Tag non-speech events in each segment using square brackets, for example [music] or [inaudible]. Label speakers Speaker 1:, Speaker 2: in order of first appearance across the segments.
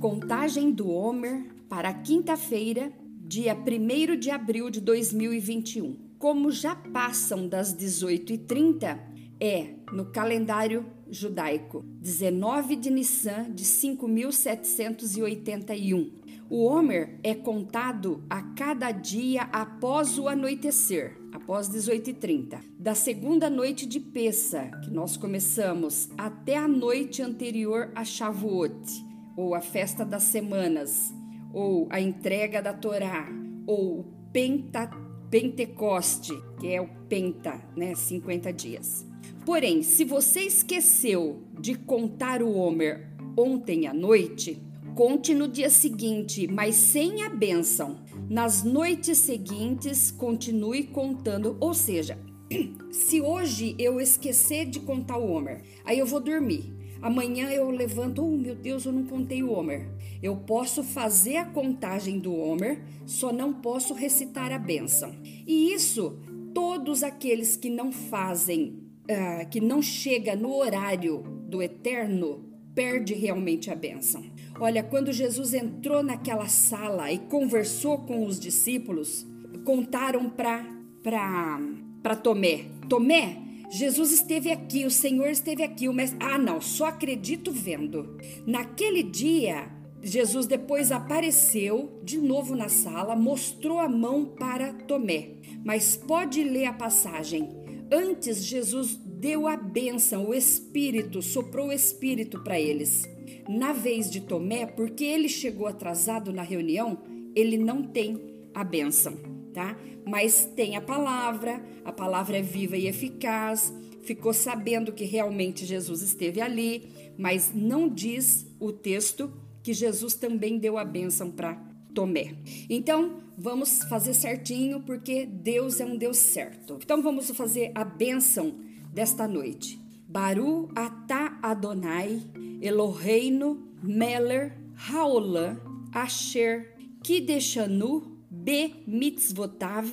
Speaker 1: Contagem do Homer para quinta-feira, dia 1 de abril de 2021. Como já passam das 18h30, é no calendário judaico 19 de Nissan de 5781. O Homer é contado a cada dia após o anoitecer, após 18h30, da segunda noite de Pessa, que nós começamos, até a noite anterior a Shavuot ou a festa das semanas, ou a entrega da Torá, ou o Penta, Pentecoste, que é o Penta, né, 50 dias. Porém, se você esqueceu de contar o Homer ontem à noite, conte no dia seguinte, mas sem a bênção. Nas noites seguintes, continue contando, ou seja, [clears throat] se hoje eu esquecer de contar o Homer, aí eu vou dormir. Amanhã eu levanto, oh meu Deus, eu não contei o Homer. Eu posso fazer a contagem do Homer, só não posso recitar a bênção. E isso, todos aqueles que não fazem, uh, que não chega no horário do eterno, perde realmente a bênção. Olha, quando Jesus entrou naquela sala e conversou com os discípulos, contaram para para Tomé. Tomé, Jesus esteve aqui, o Senhor esteve aqui, o mestre... Ah, não, só acredito vendo. Naquele dia, Jesus depois apareceu de novo na sala, mostrou a mão para Tomé. Mas pode ler a passagem. Antes, Jesus deu a bênção, o Espírito, soprou o Espírito para eles. Na vez de Tomé, porque ele chegou atrasado na reunião, ele não tem a bênção, tá? mas tem a palavra, a palavra é viva e eficaz, ficou sabendo que realmente Jesus esteve ali, mas não diz o texto que Jesus também deu a bênção para Tomé. Então, vamos fazer certinho, porque Deus é um Deus certo. Então, vamos fazer a bênção desta noite. Baru atá Adonai, Eloheinu, Meller, Haolam, Asher, Kideshanu, be mitzvotav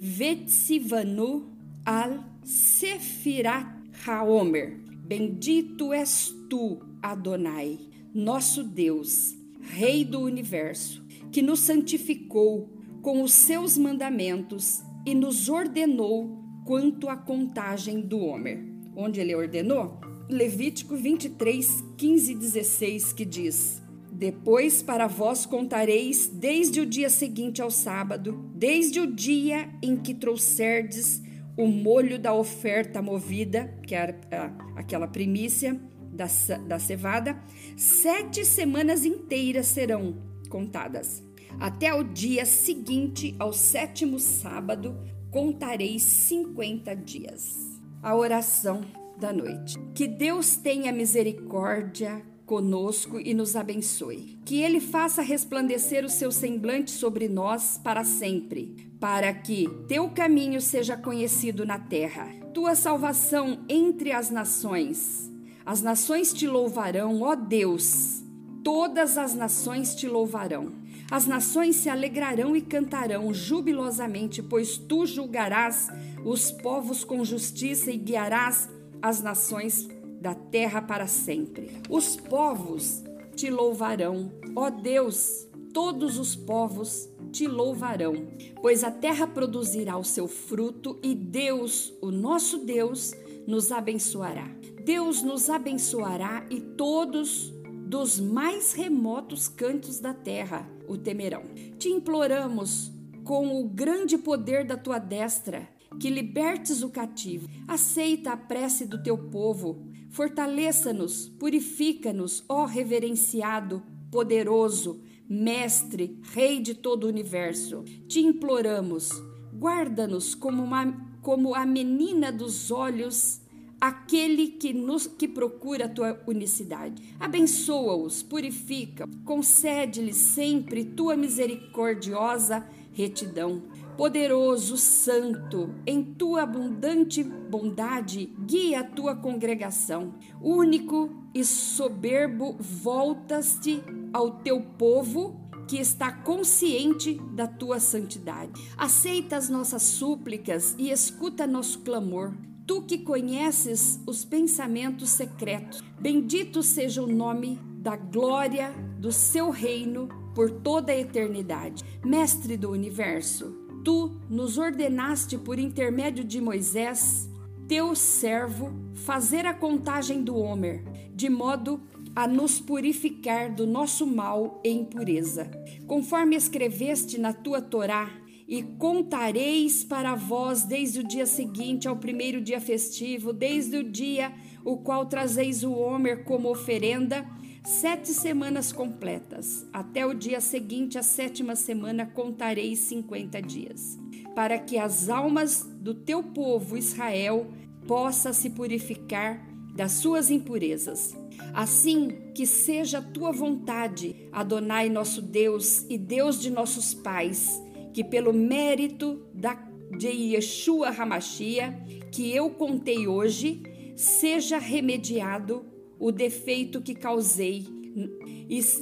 Speaker 1: vetzivanu al sefirat haomer. Bendito és tu, Adonai, nosso Deus, Rei do universo, que nos santificou com os seus mandamentos e nos ordenou quanto à contagem do Homer. Onde ele ordenou? Levítico 23, 15 e 16, que diz: depois para vós contareis desde o dia seguinte ao sábado, desde o dia em que trouxerdes o molho da oferta movida, que era aquela primícia da, da cevada, sete semanas inteiras serão contadas. Até o dia seguinte, ao sétimo sábado, contareis cinquenta dias. A oração da noite. Que Deus tenha misericórdia conosco e nos abençoe. Que Ele faça resplandecer o seu semblante sobre nós para sempre, para que teu caminho seja conhecido na terra, tua salvação entre as nações. As nações te louvarão, ó Deus, todas as nações te louvarão. As nações se alegrarão e cantarão jubilosamente, pois tu julgarás os povos com justiça e guiarás as nações da terra para sempre. Os povos te louvarão, ó Deus, todos os povos te louvarão, pois a terra produzirá o seu fruto e Deus, o nosso Deus, nos abençoará. Deus nos abençoará e todos dos mais remotos cantos da terra o temerão. Te imploramos com o grande poder da tua destra que libertes o cativo. Aceita a prece do teu povo Fortaleça-nos, purifica-nos, ó reverenciado, poderoso, mestre, rei de todo o universo. Te imploramos, guarda-nos como, como a menina dos olhos, aquele que, nos, que procura a tua unicidade. Abençoa-os, purifica, concede-lhes sempre tua misericordiosa retidão Poderoso, santo, em tua abundante bondade, guia a tua congregação. Único e soberbo, voltas-te ao teu povo que está consciente da tua santidade. Aceita as nossas súplicas e escuta nosso clamor. tu que conheces os pensamentos secretos. Bendito seja o nome da glória do seu reino por toda a eternidade. Mestre do universo, tu nos ordenaste por intermédio de Moisés, teu servo, fazer a contagem do Homer, de modo a nos purificar do nosso mal e impureza. Conforme escreveste na tua Torá, e contareis para vós desde o dia seguinte ao primeiro dia festivo, desde o dia o qual trazeis o Homer como oferenda, sete semanas completas. Até o dia seguinte, a sétima semana, contareis cinquenta dias, para que as almas do teu povo Israel possa se purificar das suas impurezas. Assim que seja a tua vontade, Adonai nosso Deus e Deus de nossos pais, que pelo mérito da, de Yeshua Hamashia, que eu contei hoje, seja remediado o defeito que causei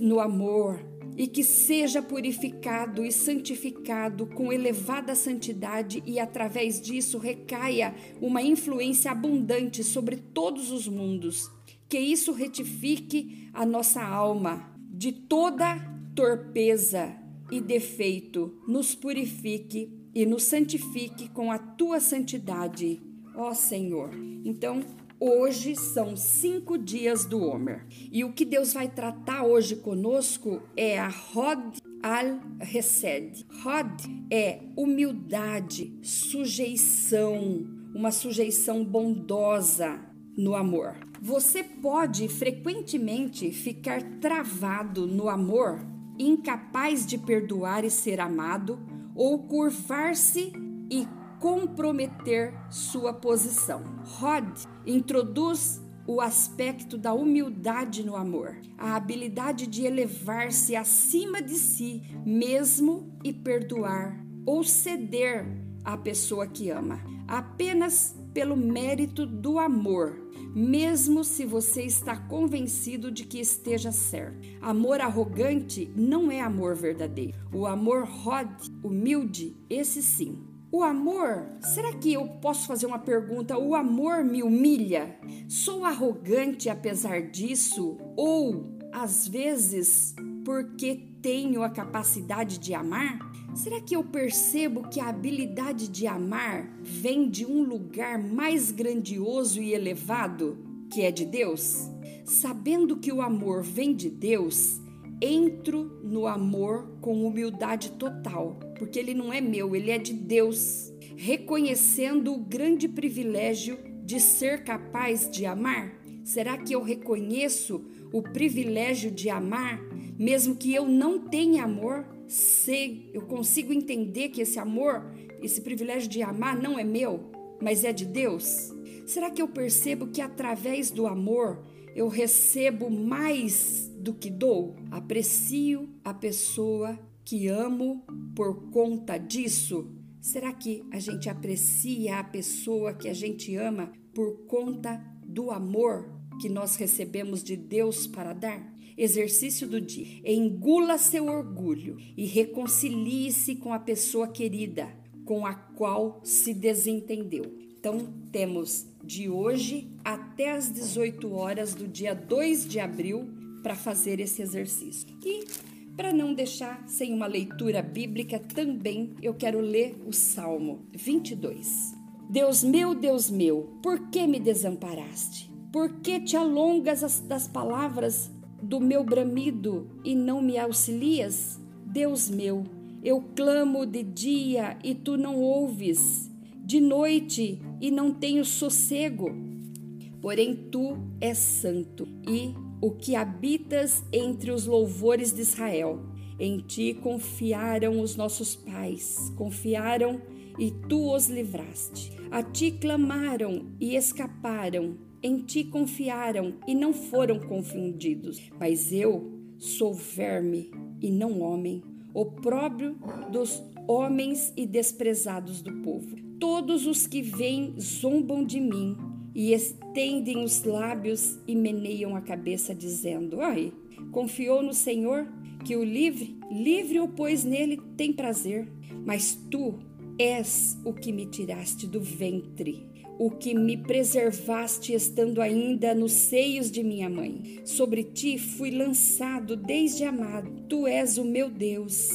Speaker 1: no amor e que seja purificado e santificado com elevada santidade e através disso recaia uma influência abundante sobre todos os mundos. Que isso retifique a nossa alma de toda torpeza e defeito, nos purifique e nos santifique com a tua santidade, ó Senhor. Então, Hoje são cinco dias do Homer. E o que Deus vai tratar hoje conosco é a Rod al-Resed. Rod é humildade, sujeição, uma sujeição bondosa no amor. Você pode frequentemente ficar travado no amor incapaz de perdoar e ser amado, ou curvar-se e comprometer sua posição. Rod introduz o aspecto da humildade no amor, a habilidade de elevar-se acima de si mesmo e perdoar ou ceder à pessoa que ama, apenas pelo mérito do amor mesmo se você está convencido de que esteja certo. Amor arrogante não é amor verdadeiro. O amor rod, humilde, esse sim. O amor, será que eu posso fazer uma pergunta? O amor me humilha? Sou arrogante apesar disso? Ou, às vezes, porque tenho a capacidade de amar? Será que eu percebo que a habilidade de amar vem de um lugar mais grandioso e elevado, que é de Deus? Sabendo que o amor vem de Deus, entro no amor com humildade total, porque ele não é meu, ele é de Deus, reconhecendo o grande privilégio de ser capaz de amar. Será que eu reconheço o privilégio de amar, mesmo que eu não tenha amor? sei, eu consigo entender que esse amor, esse privilégio de amar não é meu, mas é de Deus? Será que eu percebo que através do amor eu recebo mais do que dou? Aprecio a pessoa que amo por conta disso? Será que a gente aprecia a pessoa que a gente ama por conta do amor que nós recebemos de Deus para dar? Exercício do dia. Engula seu orgulho e reconcilie-se com a pessoa querida com a qual se desentendeu. Então, temos de hoje até as 18 horas do dia 2 de abril para fazer esse exercício. E para não deixar sem uma leitura bíblica, também eu quero ler o Salmo 22. Deus meu, Deus meu, por que me desamparaste? Por que te alongas das palavras do meu bramido e não me auxilias? Deus meu, eu clamo de dia e tu não ouves, de noite e não tenho sossego. Porém, tu és santo e o que habitas entre os louvores de Israel. Em ti confiaram os nossos pais, confiaram e tu os livraste. A ti clamaram e escaparam em ti confiaram e não foram confundidos. Mas eu sou verme e não homem, opróbrio dos homens e desprezados do povo. Todos os que vêm zombam de mim e estendem os lábios e meneiam a cabeça, dizendo: Ai, confiou no Senhor que o livre, livre o pois nele tem prazer. Mas tu és o que me tiraste do ventre o que me preservaste estando ainda nos seios de minha mãe. Sobre ti fui lançado desde amado. Tu és o meu Deus,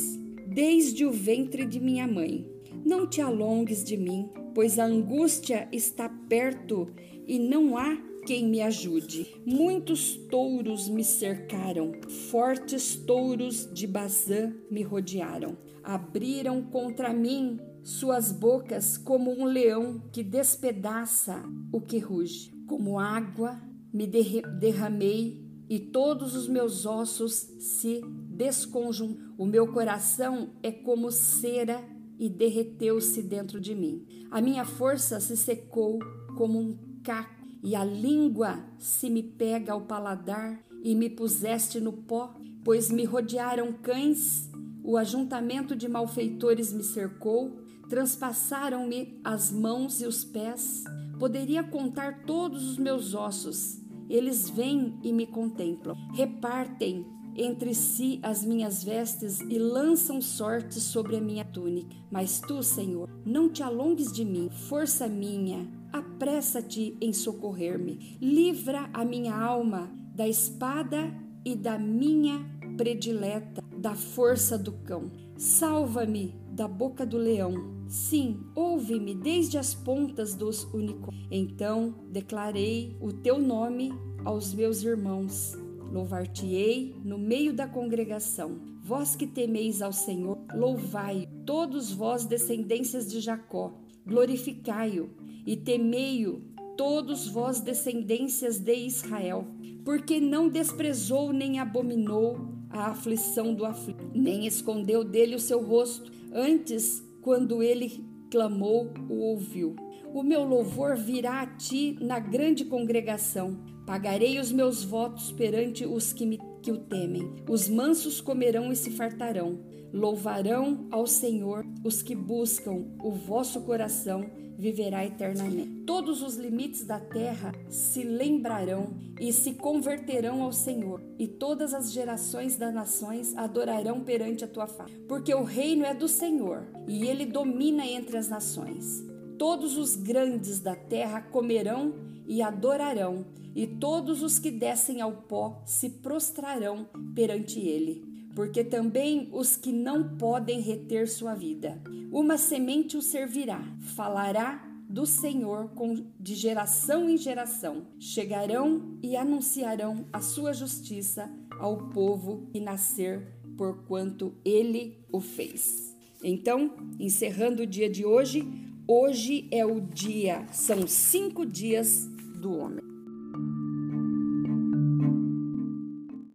Speaker 1: desde o ventre de minha mãe. Não te alongues de mim, pois a angústia está perto e não há quem me ajude. Muitos touros me cercaram, fortes touros de Bazã me rodearam. Abriram contra mim suas bocas como um leão que despedaça o que ruge. Como água me derramei e todos os meus ossos se desconjuntam. O meu coração é como cera e derreteu-se dentro de mim. A minha força se secou como um caco e a língua se me pega ao paladar e me puseste no pó, pois me rodearam cães, o ajuntamento de malfeitores me cercou, transpassaram-me as mãos e os pés. Poderia contar todos os meus ossos. Eles vêm e me contemplam. Repartem entre si as minhas vestes e lançam sorte sobre a minha túnica. Mas tu, Senhor, não te alongues de mim, força minha, apressa-te em socorrer-me. Livra a minha alma da espada e da minha predileta, da força do cão. Salva-me da boca do leão. Sim, ouve-me desde as pontas dos unicórnios. Então declarei o teu nome aos meus irmãos. Louvar-te-ei no meio da congregação. Vós que temeis ao Senhor, louvai, todos vós descendências de Jacó, glorificai-o e temei-o, todos vós descendências de Israel, porque não desprezou nem abominou a aflição do aflito, nem escondeu dele o seu rosto, antes, quando ele clamou, o ouviu. O meu louvor virá a ti na grande congregação. Pagarei os meus votos perante os que, me, que o temem. Os mansos comerão e se fartarão. Louvarão ao Senhor os que buscam o vosso coração viverá eternamente. Todos os limites da terra se lembrarão e se converterão ao Senhor, e todas as gerações das nações adorarão perante a tua face. Porque o reino é do Senhor, e ele domina entre as nações. Todos os grandes da terra comerão e adorarão, e todos os que descem ao pó se prostrarão perante ele porque também os que não podem reter sua vida. Uma semente o servirá, falará do Senhor de geração em geração. Chegarão e anunciarão a sua justiça ao povo que nascer, porquanto ele o fez. Então, encerrando o dia de hoje, hoje é o dia, são cinco dias do homem.